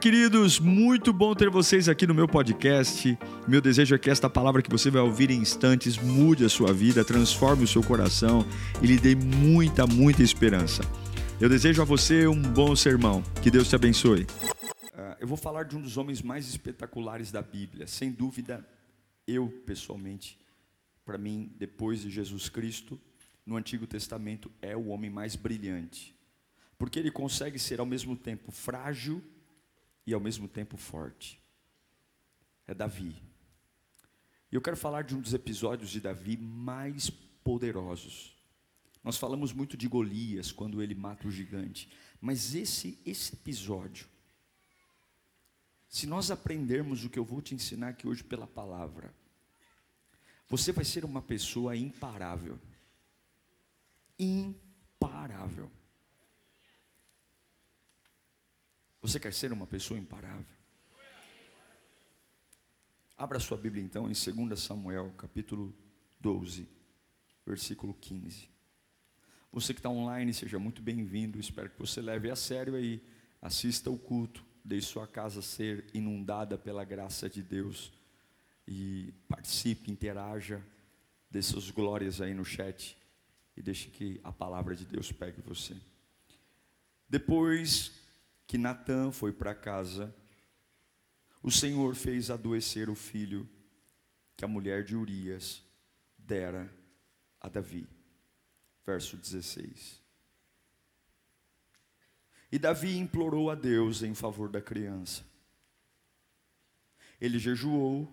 Queridos, muito bom ter vocês aqui no meu podcast. Meu desejo é que esta palavra que você vai ouvir em instantes mude a sua vida, transforme o seu coração e lhe dê muita, muita esperança. Eu desejo a você um bom sermão. Que Deus te abençoe. Uh, eu vou falar de um dos homens mais espetaculares da Bíblia. Sem dúvida, eu pessoalmente, para mim, depois de Jesus Cristo, no Antigo Testamento, é o homem mais brilhante. Porque ele consegue ser ao mesmo tempo frágil e ao mesmo tempo forte. É Davi. E eu quero falar de um dos episódios de Davi mais poderosos. Nós falamos muito de Golias quando ele mata o gigante, mas esse esse episódio se nós aprendermos o que eu vou te ensinar aqui hoje pela palavra, você vai ser uma pessoa imparável. Imparável. Você quer ser uma pessoa imparável? Abra sua Bíblia então em 2 Samuel, capítulo 12, versículo 15. Você que está online, seja muito bem-vindo. Espero que você leve a sério aí, assista o culto, deixe sua casa ser inundada pela graça de Deus e participe, interaja, dê suas glórias aí no chat e deixe que a palavra de Deus pegue você. Depois que Natã foi para casa, o Senhor fez adoecer o filho que a mulher de Urias dera a Davi. Verso 16. E Davi implorou a Deus em favor da criança. Ele jejuou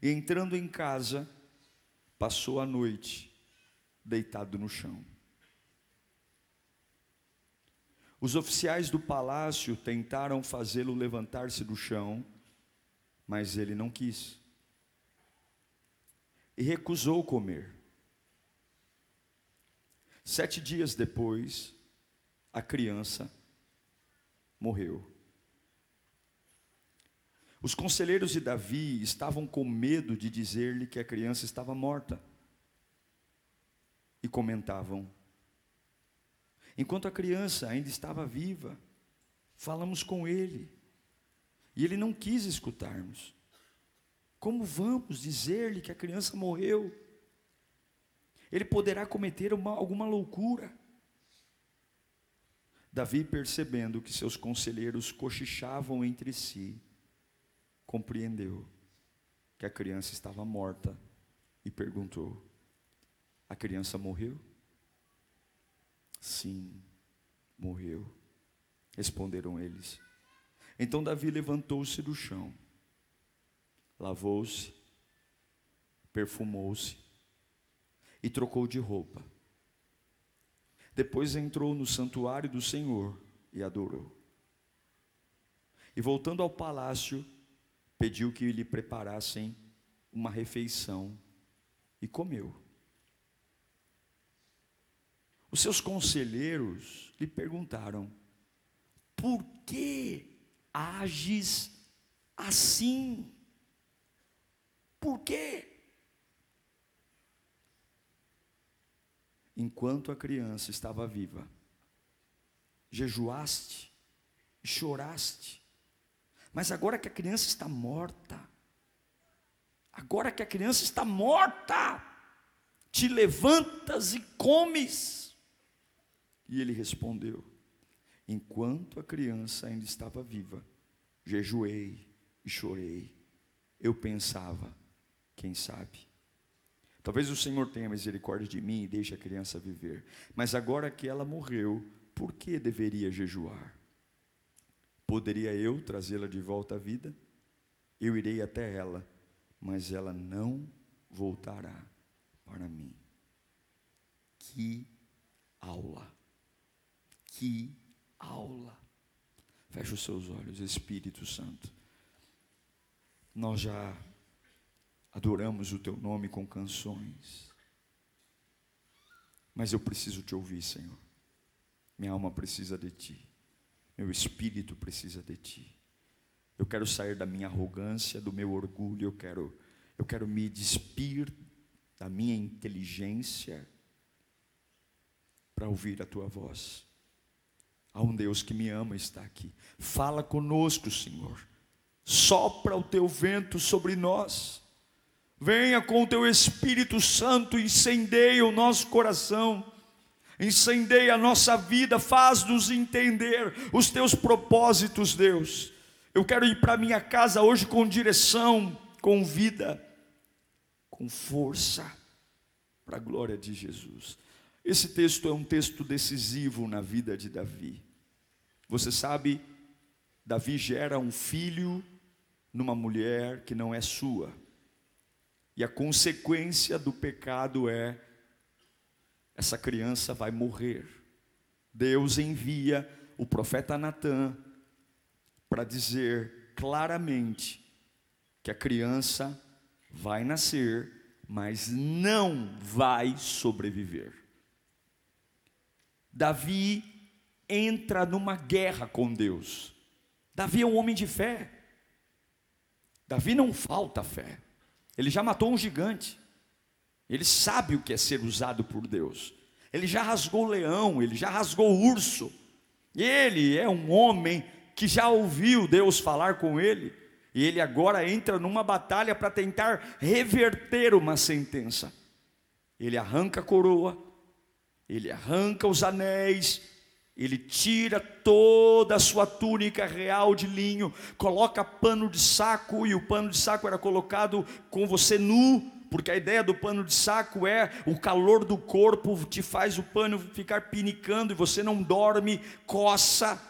e, entrando em casa, passou a noite deitado no chão. Os oficiais do palácio tentaram fazê-lo levantar-se do chão, mas ele não quis. E recusou comer. Sete dias depois, a criança morreu. Os conselheiros de Davi estavam com medo de dizer-lhe que a criança estava morta. E comentavam: Enquanto a criança ainda estava viva, falamos com ele, e ele não quis escutarmos. Como vamos dizer-lhe que a criança morreu? Ele poderá cometer uma, alguma loucura. Davi, percebendo que seus conselheiros cochichavam entre si, compreendeu que a criança estava morta e perguntou: A criança morreu? Sim, morreu. Responderam eles. Então Davi levantou-se do chão, lavou-se, perfumou-se e trocou de roupa. Depois entrou no santuário do Senhor e adorou. E voltando ao palácio, pediu que lhe preparassem uma refeição e comeu. Os seus conselheiros lhe perguntaram: Por que ages assim? Por quê? Enquanto a criança estava viva, jejuaste e choraste, mas agora que a criança está morta, agora que a criança está morta, te levantas e comes. E ele respondeu: Enquanto a criança ainda estava viva, jejuei e chorei. Eu pensava, quem sabe? Talvez o Senhor tenha misericórdia de mim e deixe a criança viver. Mas agora que ela morreu, por que deveria jejuar? Poderia eu trazê-la de volta à vida? Eu irei até ela, mas ela não voltará para mim. Que aula! Que aula! Feche os seus olhos, Espírito Santo. Nós já adoramos o teu nome com canções. Mas eu preciso te ouvir, Senhor. Minha alma precisa de ti. Meu espírito precisa de ti. Eu quero sair da minha arrogância, do meu orgulho, eu quero eu quero me despir da minha inteligência para ouvir a tua voz. Há um Deus que me ama está aqui. Fala conosco, Senhor. Sopra o teu vento sobre nós. Venha com o teu Espírito Santo, incendeia o nosso coração, incendeia a nossa vida, faz-nos entender os teus propósitos, Deus. Eu quero ir para minha casa hoje com direção, com vida, com força, para a glória de Jesus. Esse texto é um texto decisivo na vida de Davi. Você sabe, Davi gera um filho numa mulher que não é sua. E a consequência do pecado é essa criança vai morrer. Deus envia o profeta Natã para dizer claramente que a criança vai nascer, mas não vai sobreviver. Davi entra numa guerra com Deus. Davi é um homem de fé. Davi não falta fé. Ele já matou um gigante. Ele sabe o que é ser usado por Deus. Ele já rasgou o leão, ele já rasgou o urso. Ele é um homem que já ouviu Deus falar com ele. E ele agora entra numa batalha para tentar reverter uma sentença. Ele arranca a coroa, ele arranca os anéis, ele tira toda a sua túnica real de linho, coloca pano de saco, e o pano de saco era colocado com você nu, porque a ideia do pano de saco é o calor do corpo te faz o pano ficar pinicando e você não dorme, coça.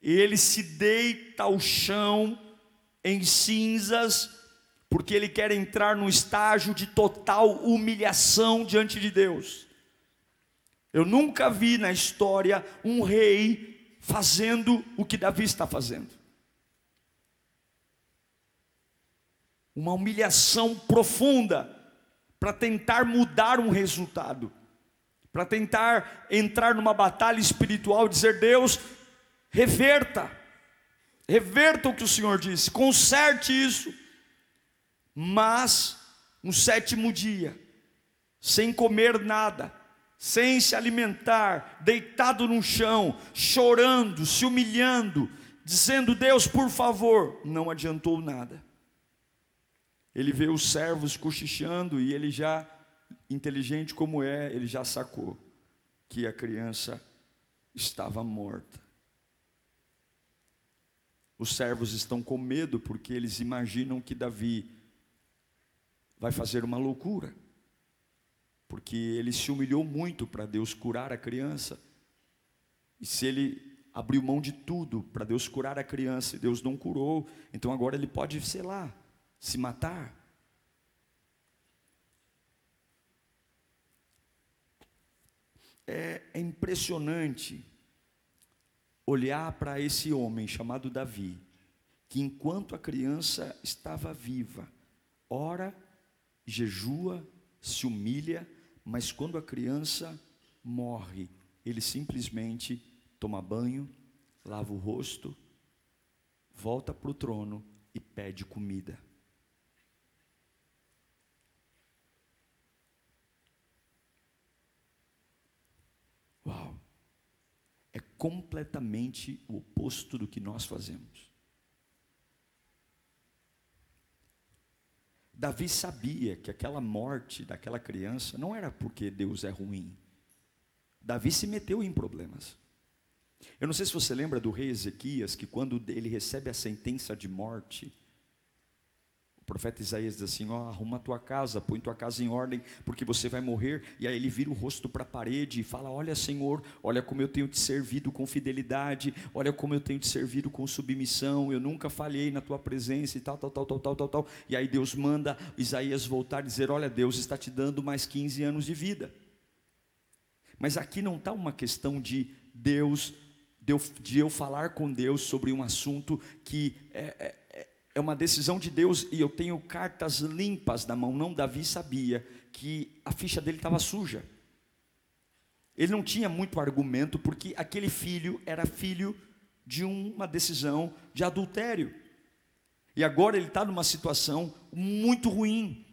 Ele se deita ao chão em cinzas, porque ele quer entrar no estágio de total humilhação diante de Deus. Eu nunca vi na história um rei fazendo o que Davi está fazendo. Uma humilhação profunda para tentar mudar um resultado, para tentar entrar numa batalha espiritual e dizer: Deus, reverta, reverta o que o Senhor disse, conserte isso. Mas, no sétimo dia, sem comer nada, sem se alimentar, deitado no chão, chorando, se humilhando, dizendo: Deus, por favor, não adiantou nada. Ele vê os servos cochichando e ele já, inteligente como é, ele já sacou que a criança estava morta. Os servos estão com medo porque eles imaginam que Davi vai fazer uma loucura porque ele se humilhou muito para Deus curar a criança. E se ele abriu mão de tudo para Deus curar a criança e Deus não curou, então agora ele pode, sei lá, se matar. É, é impressionante olhar para esse homem chamado Davi, que enquanto a criança estava viva, ora, jejua, se humilha, mas quando a criança morre, ele simplesmente toma banho, lava o rosto, volta para o trono e pede comida. Uau! É completamente o oposto do que nós fazemos. Davi sabia que aquela morte daquela criança não era porque Deus é ruim. Davi se meteu em problemas. Eu não sei se você lembra do rei Ezequias, que quando ele recebe a sentença de morte, profeta Isaías diz assim: ó, arruma tua casa, põe tua casa em ordem, porque você vai morrer. E aí ele vira o rosto para a parede e fala: Olha, Senhor, olha como eu tenho te servido com fidelidade, olha como eu tenho te servido com submissão. Eu nunca falhei na tua presença e tal, tal, tal, tal, tal, tal, tal. E aí Deus manda Isaías voltar e dizer: Olha, Deus está te dando mais 15 anos de vida. Mas aqui não está uma questão de Deus, de eu, falar com Deus sobre um assunto que é, é é uma decisão de Deus e eu tenho cartas limpas na mão. Não, Davi sabia que a ficha dele estava suja. Ele não tinha muito argumento, porque aquele filho era filho de uma decisão de adultério. E agora ele está numa situação muito ruim,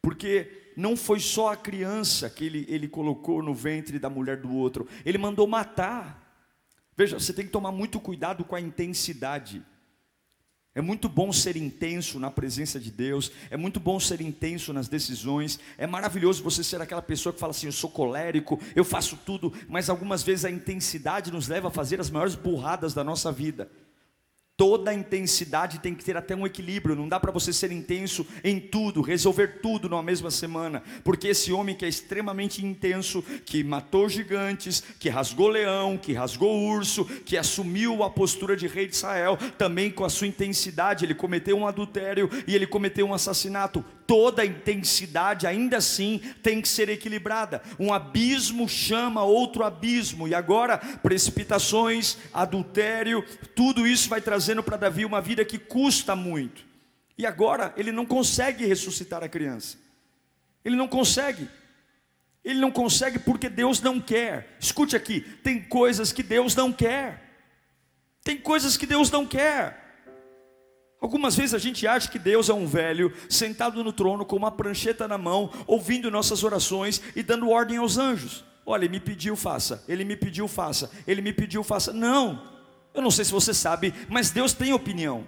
porque não foi só a criança que ele, ele colocou no ventre da mulher do outro, ele mandou matar. Veja, você tem que tomar muito cuidado com a intensidade. É muito bom ser intenso na presença de Deus, é muito bom ser intenso nas decisões, é maravilhoso você ser aquela pessoa que fala assim: eu sou colérico, eu faço tudo, mas algumas vezes a intensidade nos leva a fazer as maiores burradas da nossa vida. Toda intensidade tem que ter até um equilíbrio, não dá para você ser intenso em tudo, resolver tudo numa mesma semana, porque esse homem que é extremamente intenso, que matou gigantes, que rasgou leão, que rasgou urso, que assumiu a postura de rei de Israel, também com a sua intensidade, ele cometeu um adultério e ele cometeu um assassinato toda intensidade, ainda assim, tem que ser equilibrada. Um abismo chama outro abismo, e agora precipitações, adultério, tudo isso vai trazendo para Davi uma vida que custa muito. E agora ele não consegue ressuscitar a criança. Ele não consegue. Ele não consegue porque Deus não quer. Escute aqui, tem coisas que Deus não quer. Tem coisas que Deus não quer. Algumas vezes a gente acha que Deus é um velho sentado no trono com uma prancheta na mão, ouvindo nossas orações e dando ordem aos anjos. Olha, ele me pediu, faça. Ele me pediu, faça. Ele me pediu, faça. Não. Eu não sei se você sabe, mas Deus tem opinião.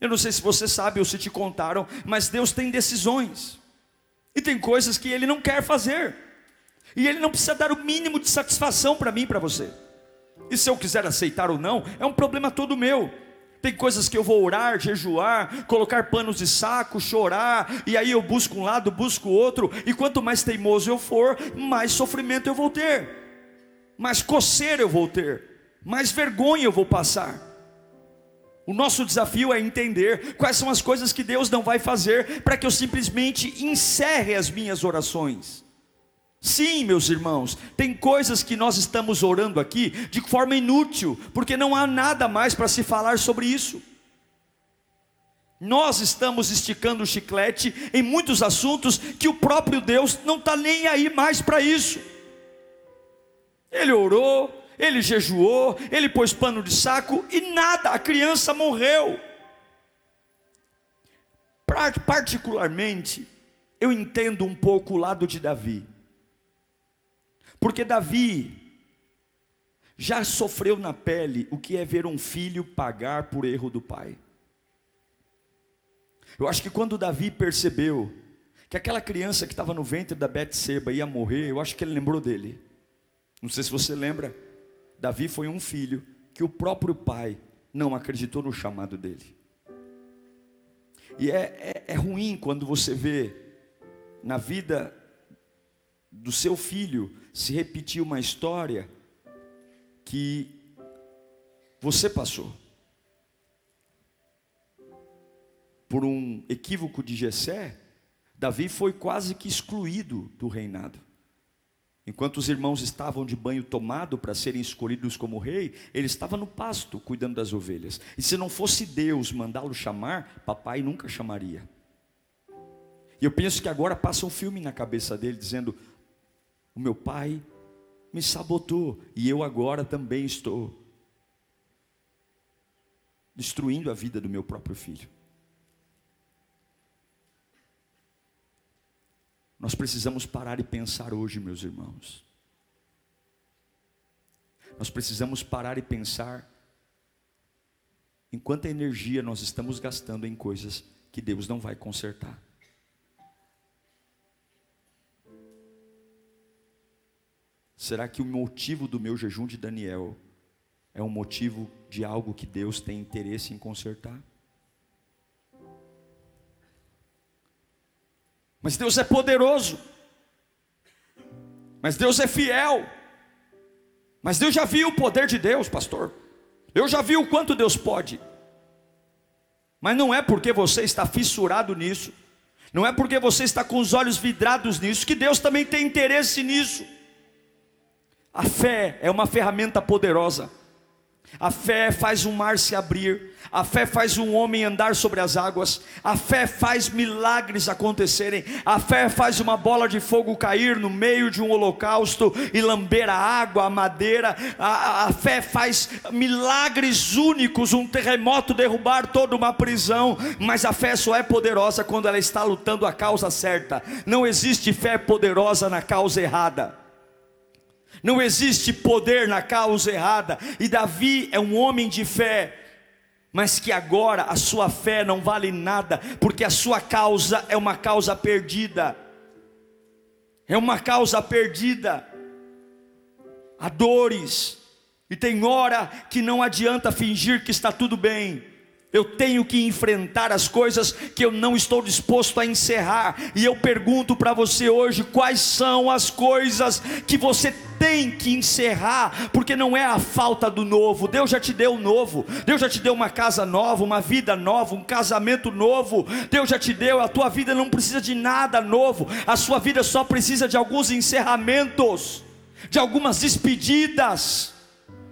Eu não sei se você sabe ou se te contaram, mas Deus tem decisões. E tem coisas que ele não quer fazer. E ele não precisa dar o mínimo de satisfação para mim para você. E se eu quiser aceitar ou não, é um problema todo meu. Tem coisas que eu vou orar, jejuar, colocar panos de saco, chorar, e aí eu busco um lado, busco outro, e quanto mais teimoso eu for, mais sofrimento eu vou ter, mais coceira eu vou ter, mais vergonha eu vou passar. O nosso desafio é entender quais são as coisas que Deus não vai fazer para que eu simplesmente encerre as minhas orações. Sim, meus irmãos, tem coisas que nós estamos orando aqui de forma inútil, porque não há nada mais para se falar sobre isso. Nós estamos esticando o chiclete em muitos assuntos que o próprio Deus não está nem aí mais para isso. Ele orou, ele jejuou, ele pôs pano de saco e nada, a criança morreu. Particularmente, eu entendo um pouco o lado de Davi. Porque Davi já sofreu na pele o que é ver um filho pagar por erro do pai. Eu acho que quando Davi percebeu que aquela criança que estava no ventre da Betseba ia morrer, eu acho que ele lembrou dele. Não sei se você lembra. Davi foi um filho que o próprio pai não acreditou no chamado dele. E é, é, é ruim quando você vê na vida do seu filho se repetir uma história que você passou. Por um equívoco de Jessé, Davi foi quase que excluído do reinado. Enquanto os irmãos estavam de banho tomado para serem escolhidos como rei, ele estava no pasto cuidando das ovelhas. E se não fosse Deus mandá-lo chamar, papai nunca chamaria. E eu penso que agora passa um filme na cabeça dele dizendo: o meu pai me sabotou e eu agora também estou destruindo a vida do meu próprio filho. Nós precisamos parar e pensar hoje, meus irmãos. Nós precisamos parar e pensar em quanta energia nós estamos gastando em coisas que Deus não vai consertar. Será que o motivo do meu jejum de Daniel é um motivo de algo que Deus tem interesse em consertar? Mas Deus é poderoso. Mas Deus é fiel. Mas Deus já viu o poder de Deus, pastor. Eu já vi o quanto Deus pode. Mas não é porque você está fissurado nisso, não é porque você está com os olhos vidrados nisso, que Deus também tem interesse nisso. A fé é uma ferramenta poderosa. A fé faz um mar se abrir, a fé faz um homem andar sobre as águas, a fé faz milagres acontecerem, a fé faz uma bola de fogo cair no meio de um holocausto e lamber a água, a madeira, a, a fé faz milagres únicos, um terremoto derrubar toda uma prisão, mas a fé só é poderosa quando ela está lutando a causa certa, não existe fé poderosa na causa errada. Não existe poder na causa errada. E Davi é um homem de fé, mas que agora a sua fé não vale nada, porque a sua causa é uma causa perdida. É uma causa perdida. Há dores, e tem hora que não adianta fingir que está tudo bem. Eu tenho que enfrentar as coisas que eu não estou disposto a encerrar. E eu pergunto para você hoje: quais são as coisas que você tem que encerrar? Porque não é a falta do novo. Deus já te deu o novo. Deus já te deu uma casa nova, uma vida nova, um casamento novo. Deus já te deu. A tua vida não precisa de nada novo. A sua vida só precisa de alguns encerramentos, de algumas despedidas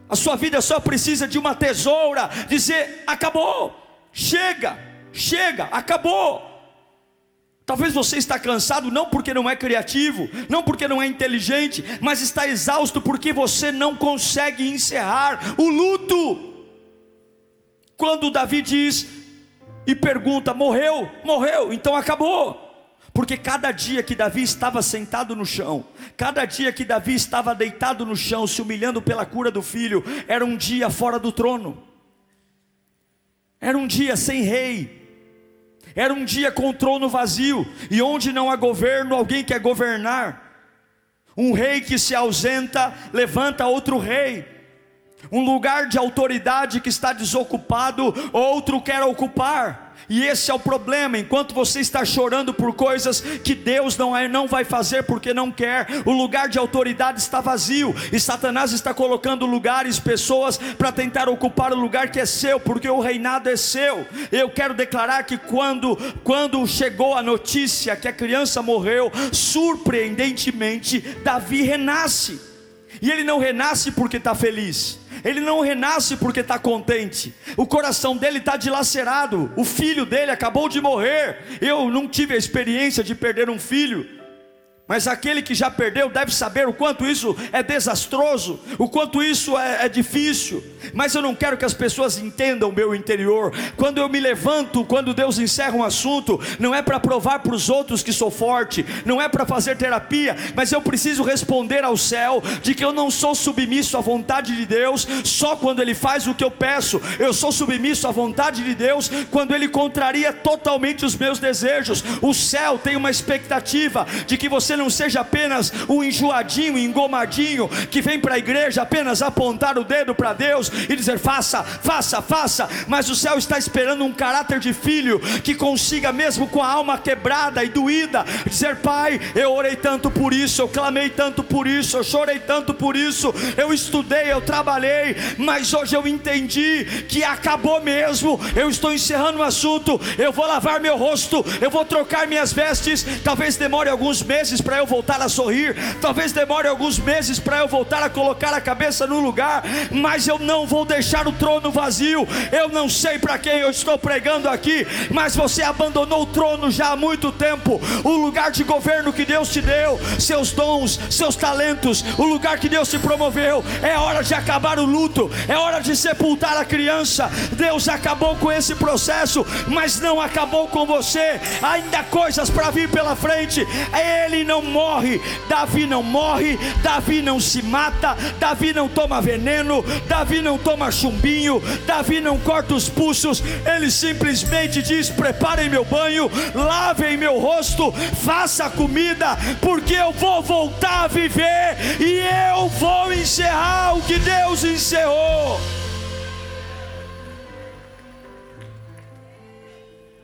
a sua vida só precisa de uma tesoura, dizer: acabou, chega, chega, acabou. Talvez você está cansado não porque não é criativo, não porque não é inteligente, mas está exausto porque você não consegue encerrar o luto. Quando Davi diz e pergunta: morreu, morreu, então acabou. Porque cada dia que Davi estava sentado no chão, cada dia que Davi estava deitado no chão, se humilhando pela cura do filho, era um dia fora do trono, era um dia sem rei, era um dia com o trono vazio, e onde não há governo, alguém quer governar. Um rei que se ausenta, levanta outro rei. Um lugar de autoridade que está desocupado, outro quer ocupar. E esse é o problema. Enquanto você está chorando por coisas que Deus não, é, não vai fazer porque não quer, o lugar de autoridade está vazio. E Satanás está colocando lugares, pessoas, para tentar ocupar o lugar que é seu, porque o reinado é seu. Eu quero declarar que quando, quando chegou a notícia que a criança morreu, surpreendentemente, Davi renasce. E ele não renasce porque está feliz ele não renasce porque está contente, o coração dele está dilacerado, o filho dele acabou de morrer. Eu não tive a experiência de perder um filho, mas aquele que já perdeu deve saber o quanto isso é desastroso, o quanto isso é, é, difícil. Mas eu não quero que as pessoas entendam o meu interior. Quando eu me levanto, quando Deus encerra um assunto, não é para provar para os outros que sou forte, não é para fazer terapia, mas eu preciso responder ao céu de que eu não sou submisso à vontade de Deus só quando Ele faz o que eu peço. Eu sou submisso à vontade de Deus quando Ele contraria totalmente os meus desejos. O céu tem uma expectativa de que você não seja apenas um enjoadinho, engomadinho, que vem para a igreja apenas apontar o dedo para Deus e dizer faça, faça, faça, mas o céu está esperando um caráter de filho que consiga, mesmo com a alma quebrada e doída, dizer: Pai, eu orei tanto por isso, eu clamei tanto por isso, eu chorei tanto por isso, eu estudei, eu trabalhei, mas hoje eu entendi que acabou mesmo. Eu estou encerrando o assunto, eu vou lavar meu rosto, eu vou trocar minhas vestes, talvez demore alguns meses para eu voltar a sorrir, talvez demore alguns meses para eu voltar a colocar a cabeça no lugar, mas eu não vou deixar o trono vazio. Eu não sei para quem eu estou pregando aqui, mas você abandonou o trono já há muito tempo. O lugar de governo que Deus te deu, seus dons, seus talentos, o lugar que Deus te promoveu. É hora de acabar o luto, é hora de sepultar a criança. Deus acabou com esse processo, mas não acabou com você. Ainda coisas para vir pela frente. Ele não morre, Davi não morre, Davi não se mata, Davi não toma veneno, Davi não toma chumbinho, Davi não corta os pulsos, ele simplesmente diz: preparem meu banho, lavem meu rosto, faça comida, porque eu vou voltar a viver e eu vou encerrar o que Deus encerrou.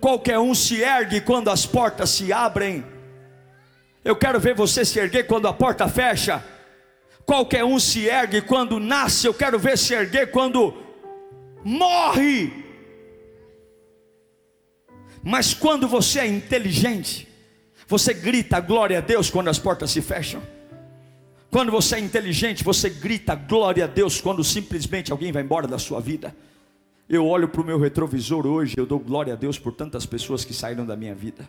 Qualquer um se ergue quando as portas se abrem eu quero ver você se erguer quando a porta fecha. Qualquer um se ergue quando nasce. Eu quero ver se erguer quando morre. Mas quando você é inteligente, você grita glória a Deus quando as portas se fecham. Quando você é inteligente, você grita glória a Deus quando simplesmente alguém vai embora da sua vida. Eu olho para o meu retrovisor hoje, eu dou glória a Deus por tantas pessoas que saíram da minha vida.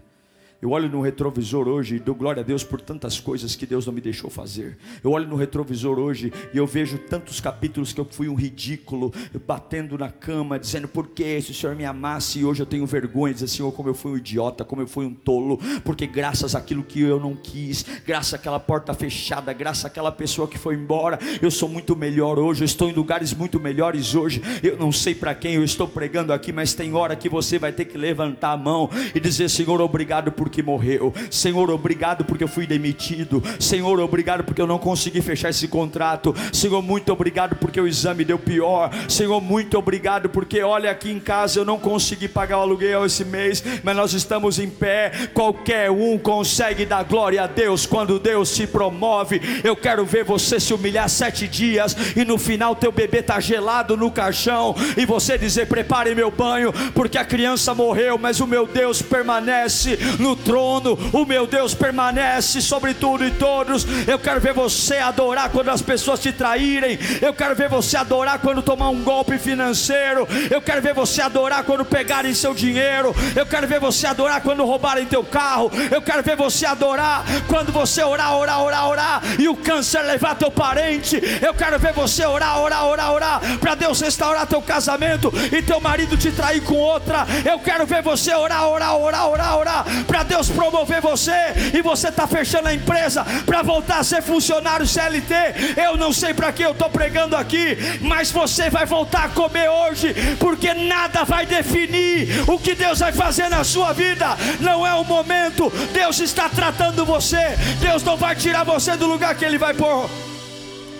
Eu olho no retrovisor hoje e dou glória a Deus por tantas coisas que Deus não me deixou fazer. Eu olho no retrovisor hoje e eu vejo tantos capítulos que eu fui um ridículo, batendo na cama, dizendo por que se o Senhor me amasse e hoje eu tenho vergonha, dizer Senhor, como eu fui um idiota, como eu fui um tolo, porque graças àquilo que eu não quis, graças àquela porta fechada, graças àquela pessoa que foi embora, eu sou muito melhor hoje, eu estou em lugares muito melhores hoje. Eu não sei para quem eu estou pregando aqui, mas tem hora que você vai ter que levantar a mão e dizer: Senhor, obrigado por porque morreu. Senhor, obrigado porque eu fui demitido. Senhor, obrigado porque eu não consegui fechar esse contrato. Senhor, muito obrigado porque o exame deu pior. Senhor, muito obrigado porque olha aqui em casa eu não consegui pagar o aluguel esse mês, mas nós estamos em pé. Qualquer um consegue dar glória a Deus quando Deus te promove. Eu quero ver você se humilhar sete dias e no final teu bebê tá gelado no caixão e você dizer: prepare meu banho, porque a criança morreu, mas o meu Deus permanece no trono, o meu Deus permanece sobre tudo e todos. Eu quero ver você adorar quando as pessoas te traírem, eu quero ver você adorar quando tomar um golpe financeiro, eu quero ver você adorar quando pegarem seu dinheiro, eu quero ver você adorar quando roubarem teu carro, eu quero ver você adorar quando você orar, orar, orar, orar e o câncer levar teu parente, eu quero ver você orar, orar, orar, orar para Deus restaurar teu casamento e teu marido te trair com outra, eu quero ver você orar, orar, orar, orar, orar para Deus promover você e você está fechando a empresa para voltar a ser funcionário CLT. Eu não sei para que eu estou pregando aqui, mas você vai voltar a comer hoje, porque nada vai definir o que Deus vai fazer na sua vida. Não é o momento, Deus está tratando você. Deus não vai tirar você do lugar que Ele vai pôr.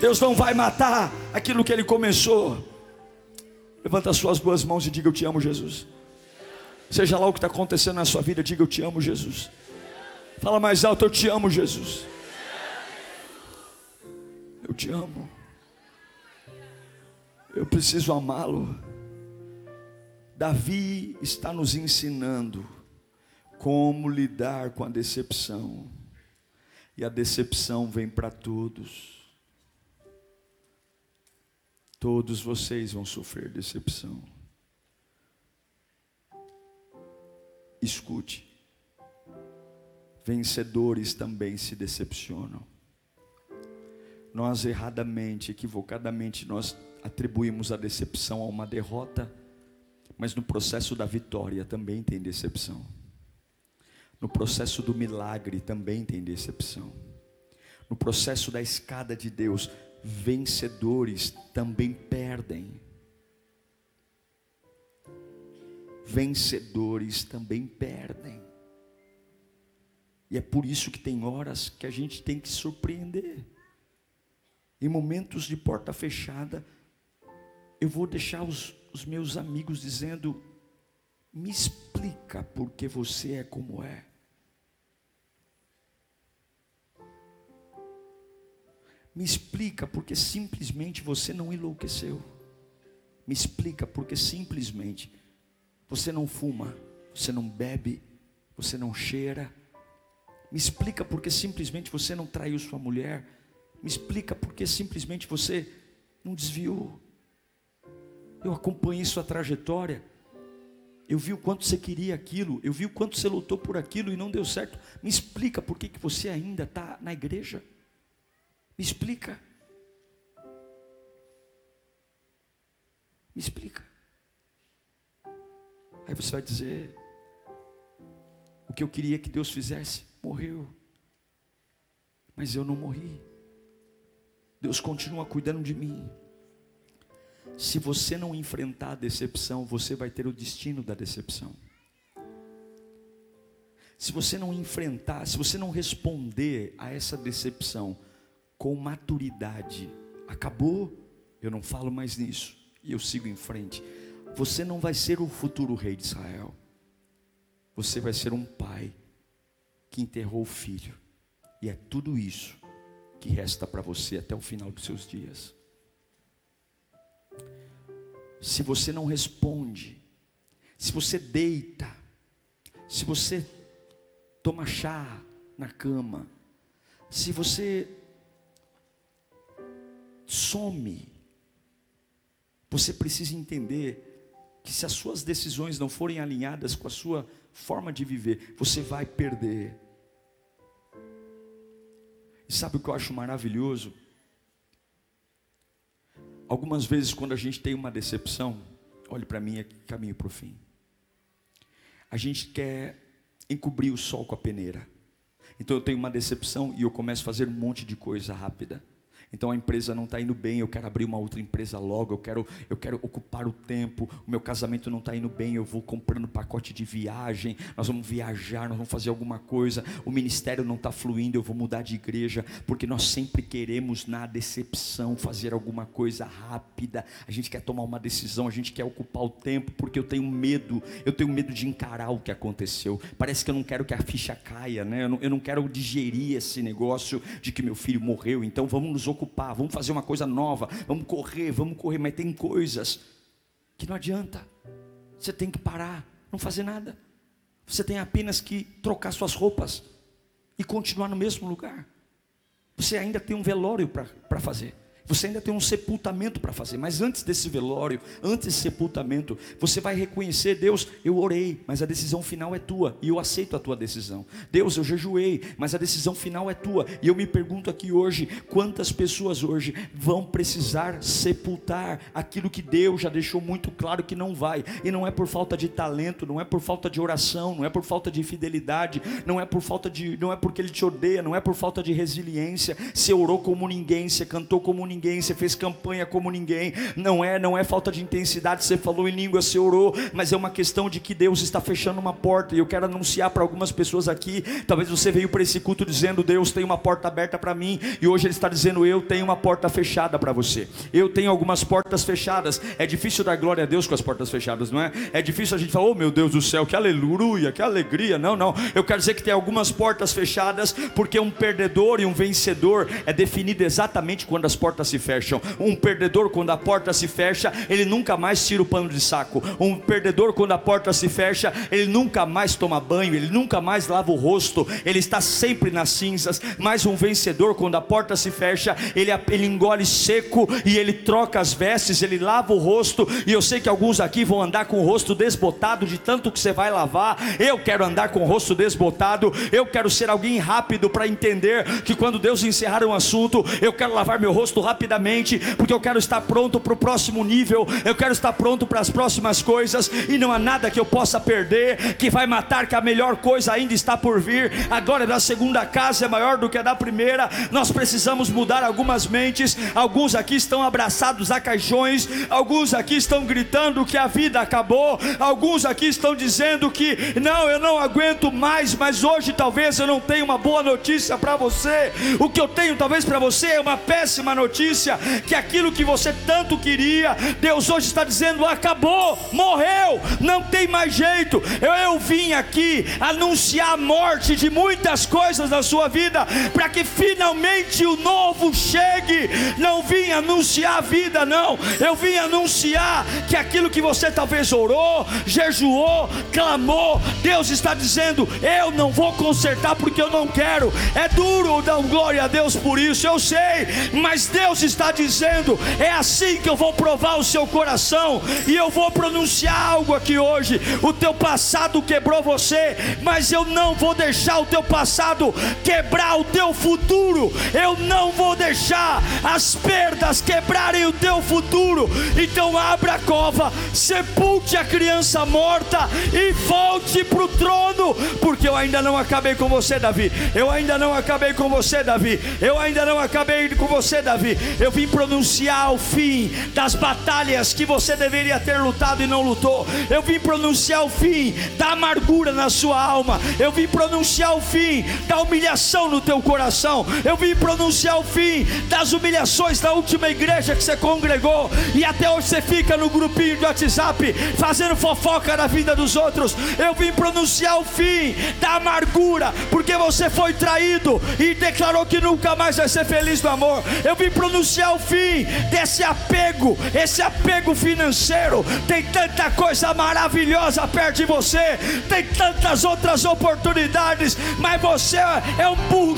Deus não vai matar aquilo que Ele começou. Levanta as suas duas mãos e diga: Eu te amo, Jesus. Seja lá o que está acontecendo na sua vida, diga: Eu te amo, Jesus. Fala mais alto: Eu te amo, Jesus. Eu te amo. Eu preciso amá-lo. Davi está nos ensinando como lidar com a decepção. E a decepção vem para todos. Todos vocês vão sofrer decepção. Escute. Vencedores também se decepcionam. Nós erradamente, equivocadamente, nós atribuímos a decepção a uma derrota, mas no processo da vitória também tem decepção. No processo do milagre também tem decepção. No processo da escada de Deus, vencedores também perdem. Vencedores também perdem. E é por isso que tem horas que a gente tem que surpreender. Em momentos de porta fechada, eu vou deixar os, os meus amigos dizendo: me explica por que você é como é. Me explica porque simplesmente você não enlouqueceu. Me explica porque simplesmente você não fuma, você não bebe, você não cheira. Me explica porque simplesmente você não traiu sua mulher. Me explica porque simplesmente você não desviou. Eu acompanhei sua trajetória. Eu vi o quanto você queria aquilo. Eu vi o quanto você lutou por aquilo e não deu certo. Me explica por que, que você ainda está na igreja. Me explica. Me explica. Aí você vai dizer: o que eu queria que Deus fizesse, morreu. Mas eu não morri. Deus continua cuidando de mim. Se você não enfrentar a decepção, você vai ter o destino da decepção. Se você não enfrentar, se você não responder a essa decepção com maturidade, acabou, eu não falo mais nisso, e eu sigo em frente. Você não vai ser o futuro rei de Israel. Você vai ser um pai que enterrou o filho. E é tudo isso que resta para você até o final dos seus dias. Se você não responde, se você deita, se você toma chá na cama, se você some, você precisa entender que se as suas decisões não forem alinhadas com a sua forma de viver, você vai perder. E sabe o que eu acho maravilhoso? Algumas vezes, quando a gente tem uma decepção, olhe para mim aqui, caminho para o fim. A gente quer encobrir o sol com a peneira. Então eu tenho uma decepção e eu começo a fazer um monte de coisa rápida. Então a empresa não está indo bem, eu quero abrir uma outra empresa logo, eu quero, eu quero ocupar o tempo, o meu casamento não está indo bem, eu vou comprando pacote de viagem, nós vamos viajar, nós vamos fazer alguma coisa, o ministério não está fluindo, eu vou mudar de igreja, porque nós sempre queremos na decepção fazer alguma coisa rápida, a gente quer tomar uma decisão, a gente quer ocupar o tempo, porque eu tenho medo, eu tenho medo de encarar o que aconteceu. Parece que eu não quero que a ficha caia, né? eu, não, eu não quero digerir esse negócio de que meu filho morreu, então vamos nos ocupar vamos fazer uma coisa nova, vamos correr, vamos correr, mas tem coisas que não adianta. Você tem que parar, não fazer nada. Você tem apenas que trocar suas roupas e continuar no mesmo lugar. Você ainda tem um velório para fazer. Você ainda tem um sepultamento para fazer, mas antes desse velório, antes desse sepultamento, você vai reconhecer: Deus, eu orei, mas a decisão final é tua, e eu aceito a tua decisão. Deus, eu jejuei, mas a decisão final é tua. E eu me pergunto aqui hoje: quantas pessoas hoje vão precisar sepultar aquilo que Deus já deixou muito claro que não vai, e não é por falta de talento, não é por falta de oração, não é por falta de fidelidade, não é por falta de, não é porque Ele te odeia, não é por falta de resiliência. Você orou como ninguém, você cantou como ninguém ninguém, você fez campanha como ninguém. Não é, não é falta de intensidade, você falou em língua, você orou, mas é uma questão de que Deus está fechando uma porta. E eu quero anunciar para algumas pessoas aqui, talvez você veio para esse culto dizendo: "Deus tem uma porta aberta para mim", e hoje ele está dizendo: "Eu tenho uma porta fechada para você". Eu tenho algumas portas fechadas. É difícil dar glória a Deus com as portas fechadas, não é? É difícil a gente falar: "Oh, meu Deus do céu, que aleluia, que alegria". Não, não. Eu quero dizer que tem algumas portas fechadas, porque um perdedor e um vencedor é definido exatamente quando as portas se fecham. Um perdedor, quando a porta se fecha, ele nunca mais tira o pano de saco. Um perdedor, quando a porta se fecha, ele nunca mais toma banho, ele nunca mais lava o rosto, ele está sempre nas cinzas. Mas um vencedor, quando a porta se fecha, ele, ele engole seco e ele troca as vestes, ele lava o rosto. E eu sei que alguns aqui vão andar com o rosto desbotado de tanto que você vai lavar. Eu quero andar com o rosto desbotado, eu quero ser alguém rápido para entender que quando Deus encerrar um assunto, eu quero lavar meu rosto rápido rapidamente, porque eu quero estar pronto para o próximo nível, eu quero estar pronto para as próximas coisas, e não há nada que eu possa perder que vai matar, que a melhor coisa ainda está por vir. A glória da segunda casa é maior do que a da primeira. Nós precisamos mudar algumas mentes. Alguns aqui estão abraçados a caixões, alguns aqui estão gritando que a vida acabou, alguns aqui estão dizendo que não, eu não aguento mais, mas hoje talvez eu não tenha uma boa notícia para você. O que eu tenho talvez para você é uma péssima notícia notícia que aquilo que você tanto queria, Deus hoje está dizendo: acabou, morreu, não tem mais jeito. Eu, eu vim aqui anunciar a morte de muitas coisas na sua vida, para que finalmente o novo chegue. Não vim anunciar a vida, não, eu vim anunciar que aquilo que você talvez orou, jejuou, clamou, Deus está dizendo: eu não vou consertar porque eu não quero. É duro dar glória a Deus por isso, eu sei, mas Deus está dizendo: é assim que eu vou provar o seu coração, e eu vou pronunciar algo aqui hoje. O teu passado quebrou você, mas eu não vou deixar o teu passado quebrar o teu futuro. Eu não vou deixar as perdas quebrarem o teu futuro. Então abra a cova, sepulte a criança morta e volte para o trono, porque eu ainda não acabei com você, Davi. Eu ainda não acabei com você, Davi. Eu ainda não acabei com você, Davi eu vim pronunciar o fim das batalhas que você deveria ter lutado e não lutou. Eu vim pronunciar o fim da amargura na sua alma. Eu vim pronunciar o fim da humilhação no teu coração. Eu vim pronunciar o fim das humilhações da última igreja que você congregou e até hoje você fica no grupinho de WhatsApp fazendo fofoca da vida dos outros. Eu vim pronunciar o fim da amargura porque você foi traído e declarou que nunca mais vai ser feliz no amor. Eu vim pronunciar pronunciar o fim desse apego, esse apego financeiro. Tem tanta coisa maravilhosa perto de você, tem tantas outras oportunidades, mas você é um burro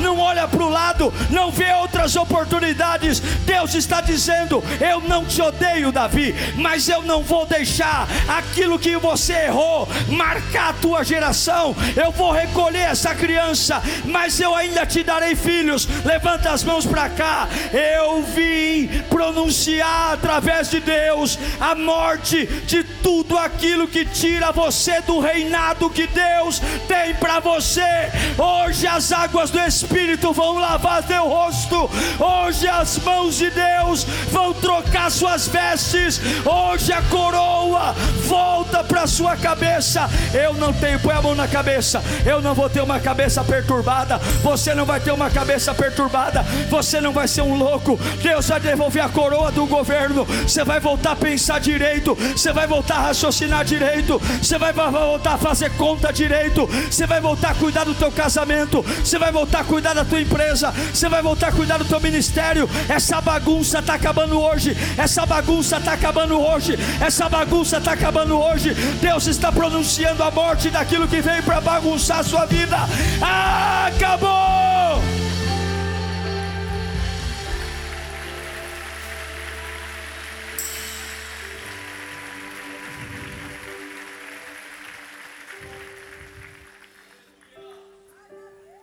não olha para o lado, não vê outras oportunidades. Deus está dizendo: Eu não te odeio, Davi, mas eu não vou deixar aquilo que você errou marcar a tua geração. Eu vou recolher essa criança, mas eu ainda te darei filhos. Levanta as mãos para cá. Eu vim pronunciar através de Deus a morte de tudo aquilo que tira você do reinado que Deus tem para você. Hoje as águas do Espírito vão lavar teu rosto. Hoje as mãos de Deus vão trocar suas vestes. Hoje a coroa volta para sua cabeça. Eu não tenho, põe a mão na cabeça. Eu não vou ter uma cabeça perturbada. Você não vai ter uma cabeça perturbada. Você não vai ser um louco. Deus vai devolver a coroa do governo. Você vai voltar a pensar direito. Você vai voltar a raciocinar direito. Você vai voltar a fazer conta direito. Você vai voltar a cuidar do teu casamento. Você vai voltar a cuidar da tua empresa. Você vai voltar a cuidar do teu ministério. Essa bagunça está acabando hoje. Essa bagunça está acabando hoje. Essa bagunça está acabando hoje. Deus está pronunciando a morte daquilo que veio para bagunçar a sua vida. Ah, acabou!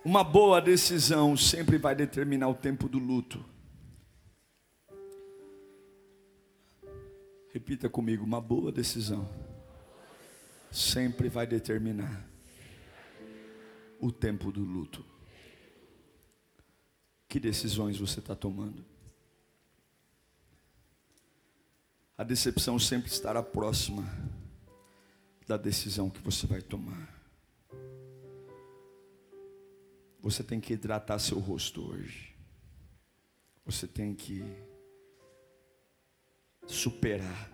Uma boa decisão sempre vai determinar o tempo do luto. Repita comigo: uma boa decisão sempre vai determinar o tempo do luto. Que decisões você está tomando? A decepção sempre estará próxima da decisão que você vai tomar. Você tem que hidratar seu rosto hoje. Você tem que superar.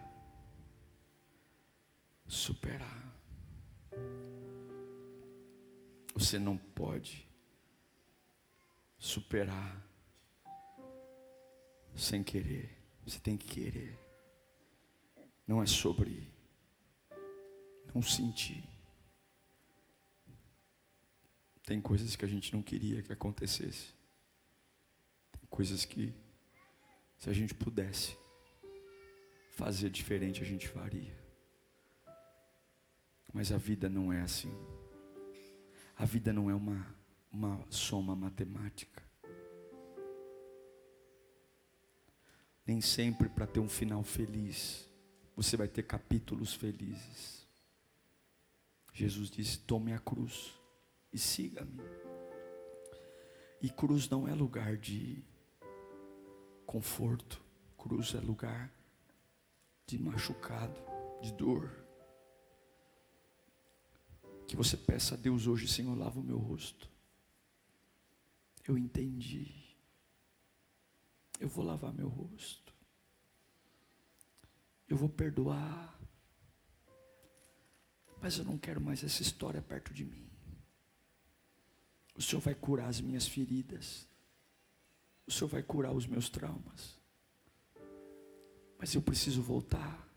Superar. Você não pode superar sem querer. Você tem que querer. Não é sobre não sentir. Tem coisas que a gente não queria que acontecesse. Tem coisas que, se a gente pudesse fazer diferente, a gente faria. Mas a vida não é assim. A vida não é uma, uma soma matemática. Nem sempre para ter um final feliz, você vai ter capítulos felizes. Jesus disse: tome a cruz e siga-me. E cruz não é lugar de conforto, cruz é lugar de machucado, de dor. Que você peça a Deus hoje, Senhor, lava o meu rosto. Eu entendi. Eu vou lavar meu rosto. Eu vou perdoar. Mas eu não quero mais essa história perto de mim. O Senhor vai curar as minhas feridas. O Senhor vai curar os meus traumas. Mas eu preciso voltar.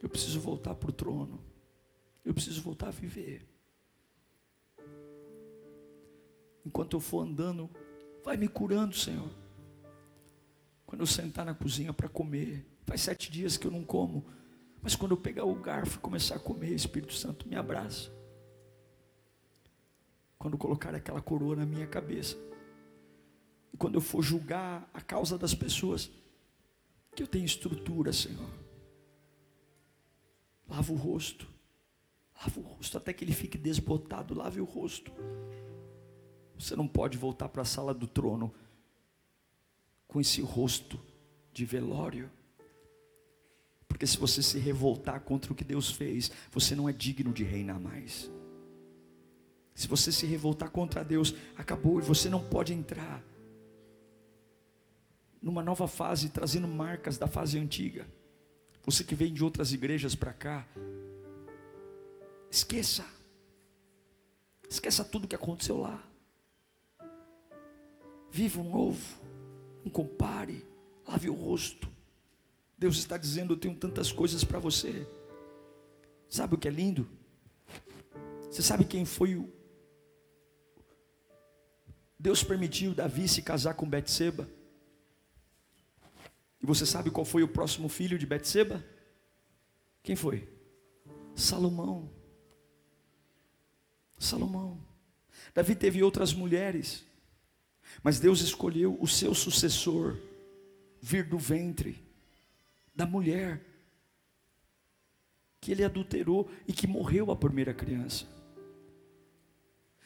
Eu preciso voltar para o trono. Eu preciso voltar a viver. Enquanto eu for andando, vai me curando, Senhor. Quando eu sentar na cozinha para comer, faz sete dias que eu não como, mas quando eu pegar o garfo e começar a comer, Espírito Santo me abraça quando colocar aquela coroa na minha cabeça. E quando eu for julgar a causa das pessoas, que eu tenha estrutura, Senhor. Lava o rosto. Lava o rosto até que ele fique desbotado. Lave o rosto. Você não pode voltar para a sala do trono com esse rosto de velório. Porque se você se revoltar contra o que Deus fez, você não é digno de reinar mais. Se você se revoltar contra Deus, acabou e você não pode entrar numa nova fase, trazendo marcas da fase antiga. Você que vem de outras igrejas para cá, esqueça. Esqueça tudo que aconteceu lá. Viva um novo. Não compare. Lave o rosto. Deus está dizendo: Eu tenho tantas coisas para você. Sabe o que é lindo? Você sabe quem foi o. Deus permitiu Davi se casar com Betseba? E você sabe qual foi o próximo filho de Betseba? Quem foi? Salomão. Salomão. Davi teve outras mulheres, mas Deus escolheu o seu sucessor vir do ventre da mulher que ele adulterou e que morreu a primeira criança.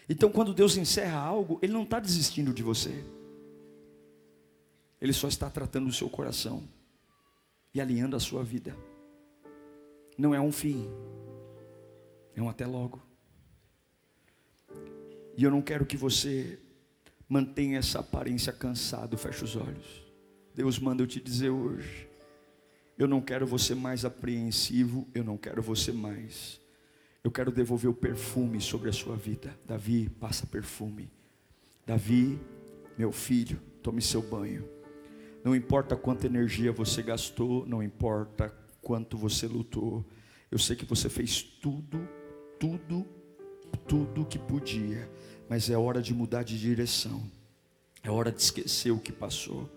Então, quando Deus encerra algo, Ele não está desistindo de você, Ele só está tratando o seu coração e alinhando a sua vida. Não é um fim, é um até logo. E eu não quero que você mantenha essa aparência cansado, feche os olhos. Deus manda eu te dizer hoje. Eu não quero você mais apreensivo, eu não quero você mais. Eu quero devolver o perfume sobre a sua vida. Davi, passa perfume. Davi, meu filho, tome seu banho. Não importa quanta energia você gastou, não importa quanto você lutou. Eu sei que você fez tudo, tudo, tudo que podia, mas é hora de mudar de direção. É hora de esquecer o que passou.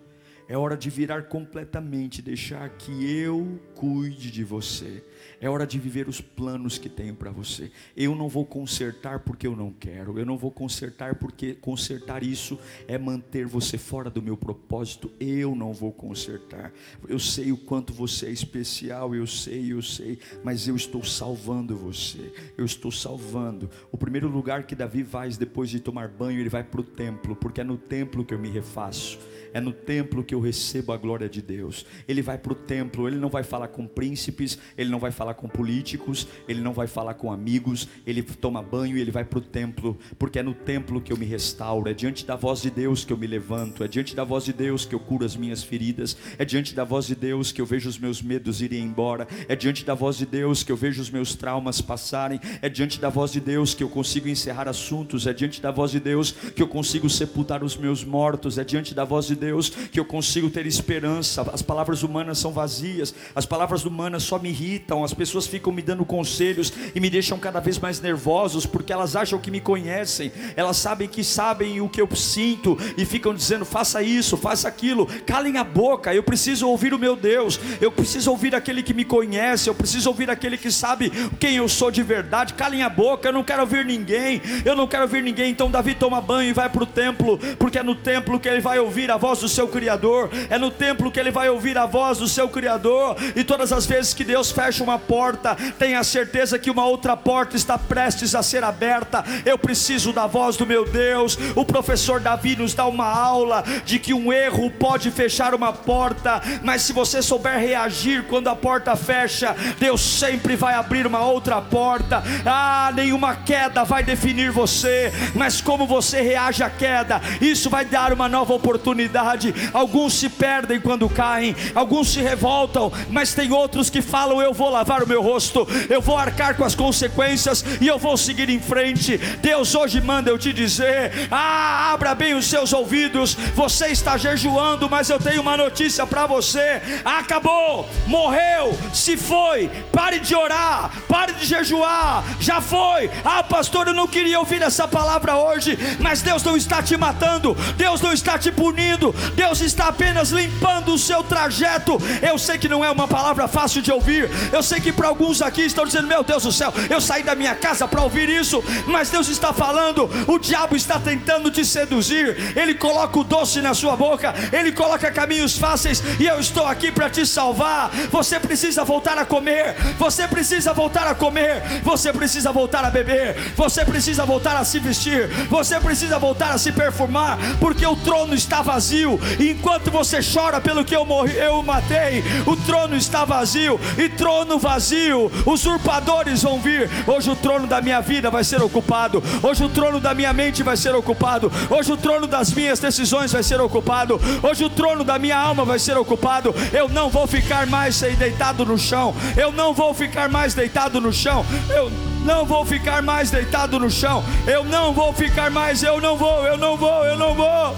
É hora de virar completamente, deixar que eu cuide de você. É hora de viver os planos que tenho para você. Eu não vou consertar porque eu não quero. Eu não vou consertar porque consertar isso é manter você fora do meu propósito. Eu não vou consertar. Eu sei o quanto você é especial, eu sei, eu sei, mas eu estou salvando você. Eu estou salvando. O primeiro lugar que Davi vai depois de tomar banho, ele vai para o templo, porque é no templo que eu me refaço. É no templo que eu recebo a glória de Deus. Ele vai para o templo, ele não vai falar com príncipes, ele não vai falar com políticos, ele não vai falar com amigos, ele toma banho e ele vai para o templo, porque é no templo que eu me restauro, é diante da voz de Deus que eu me levanto, é diante da voz de Deus que eu curo as minhas feridas, é diante da voz de Deus que eu vejo os meus medos irem embora, é diante da voz de Deus que eu vejo os meus traumas passarem, é diante da voz de Deus que eu consigo encerrar assuntos, é diante da voz de Deus que eu consigo sepultar os meus mortos, é diante da voz de Deus que eu consigo ter esperança. As palavras humanas são vazias, as palavras humanas só me irritam, as pessoas ficam me dando conselhos e me deixam cada vez mais nervosos porque elas acham que me conhecem, elas sabem que sabem o que eu sinto e ficam dizendo: faça isso, faça aquilo. Calem a boca, eu preciso ouvir o meu Deus, eu preciso ouvir aquele que me conhece, eu preciso ouvir aquele que sabe quem eu sou de verdade. Calem a boca, eu não quero ouvir ninguém, eu não quero ouvir ninguém. Então Davi toma banho e vai para o templo, porque é no templo que ele vai ouvir a voz do seu Criador, é no templo que ele vai ouvir a voz do seu Criador, e todas as vezes que Deus fecha uma porta, tenha certeza que uma outra porta está prestes a ser aberta. Eu preciso da voz do meu Deus. O professor Davi nos dá uma aula de que um erro pode fechar uma porta, mas se você souber reagir quando a porta fecha, Deus sempre vai abrir uma outra porta. Ah, nenhuma queda vai definir você, mas como você reage à queda, isso vai dar uma nova oportunidade. Alguns se perdem quando caem, alguns se revoltam, mas tem outros que falam: Eu vou lavar o meu rosto, eu vou arcar com as consequências e eu vou seguir em frente. Deus hoje manda eu te dizer: Ah, abra bem os seus ouvidos. Você está jejuando, mas eu tenho uma notícia para você: acabou, morreu, se foi. Pare de orar, pare de jejuar, já foi. Ah, pastor, eu não queria ouvir essa palavra hoje, mas Deus não está te matando, Deus não está te punindo, Deus está apenas limpando o seu trajeto. Eu sei que não é uma palavra fácil de ouvir. Eu sei que para alguns aqui estão dizendo: Meu Deus do céu, eu saí da minha casa para ouvir isso. Mas Deus está falando: o diabo está tentando te seduzir. Ele coloca o doce na sua boca, ele coloca caminhos fáceis. E eu estou aqui para te salvar. Você precisa voltar a comer. Você precisa voltar a comer. Você precisa voltar a beber. Você precisa voltar a se vestir. Você precisa voltar a se perfumar. Porque o trono está vazio enquanto você chora pelo que eu morri, eu matei, o trono está vazio. E trono vazio, usurpadores vão vir. Hoje o trono da minha vida vai ser ocupado. Hoje o trono da minha mente vai ser ocupado. Hoje o trono das minhas decisões vai ser ocupado. Hoje o trono da minha alma vai ser ocupado. Eu não vou ficar mais deitado no chão. Eu não vou ficar mais deitado no chão. Eu não vou ficar mais deitado no chão. Eu não vou ficar mais. Eu não vou. Eu não vou. Eu não vou.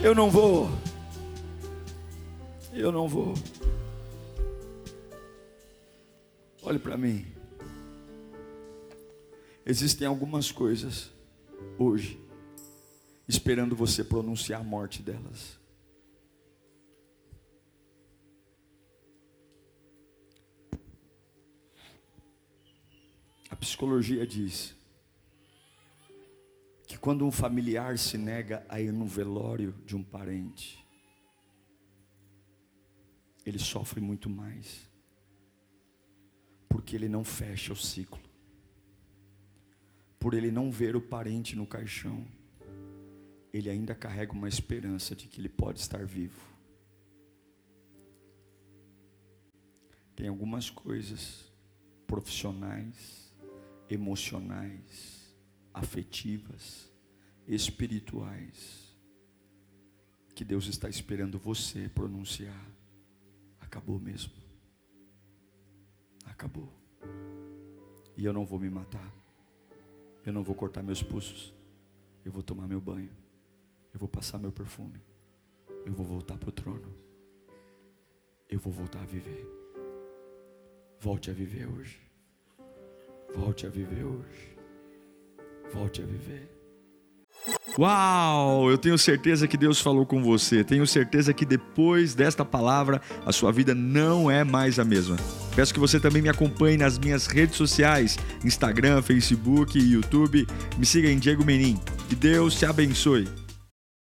Eu não vou. Eu não vou. Olhe para mim. Existem algumas coisas hoje esperando você pronunciar a morte delas. A psicologia diz que quando um familiar se nega a ir no velório de um parente, ele sofre muito mais, porque ele não fecha o ciclo, por ele não ver o parente no caixão, ele ainda carrega uma esperança de que ele pode estar vivo. Tem algumas coisas profissionais, emocionais, afetivas, espirituais, que Deus está esperando você pronunciar. Acabou mesmo. Acabou. E eu não vou me matar. Eu não vou cortar meus pulsos. Eu vou tomar meu banho. Eu vou passar meu perfume. Eu vou voltar para o trono. Eu vou voltar a viver. Volte a viver hoje. Volte a viver hoje. Volte a viver. Uau! Eu tenho certeza que Deus falou com você. Tenho certeza que depois desta palavra a sua vida não é mais a mesma. Peço que você também me acompanhe nas minhas redes sociais: Instagram, Facebook YouTube. Me siga em Diego Menin. Que Deus te abençoe.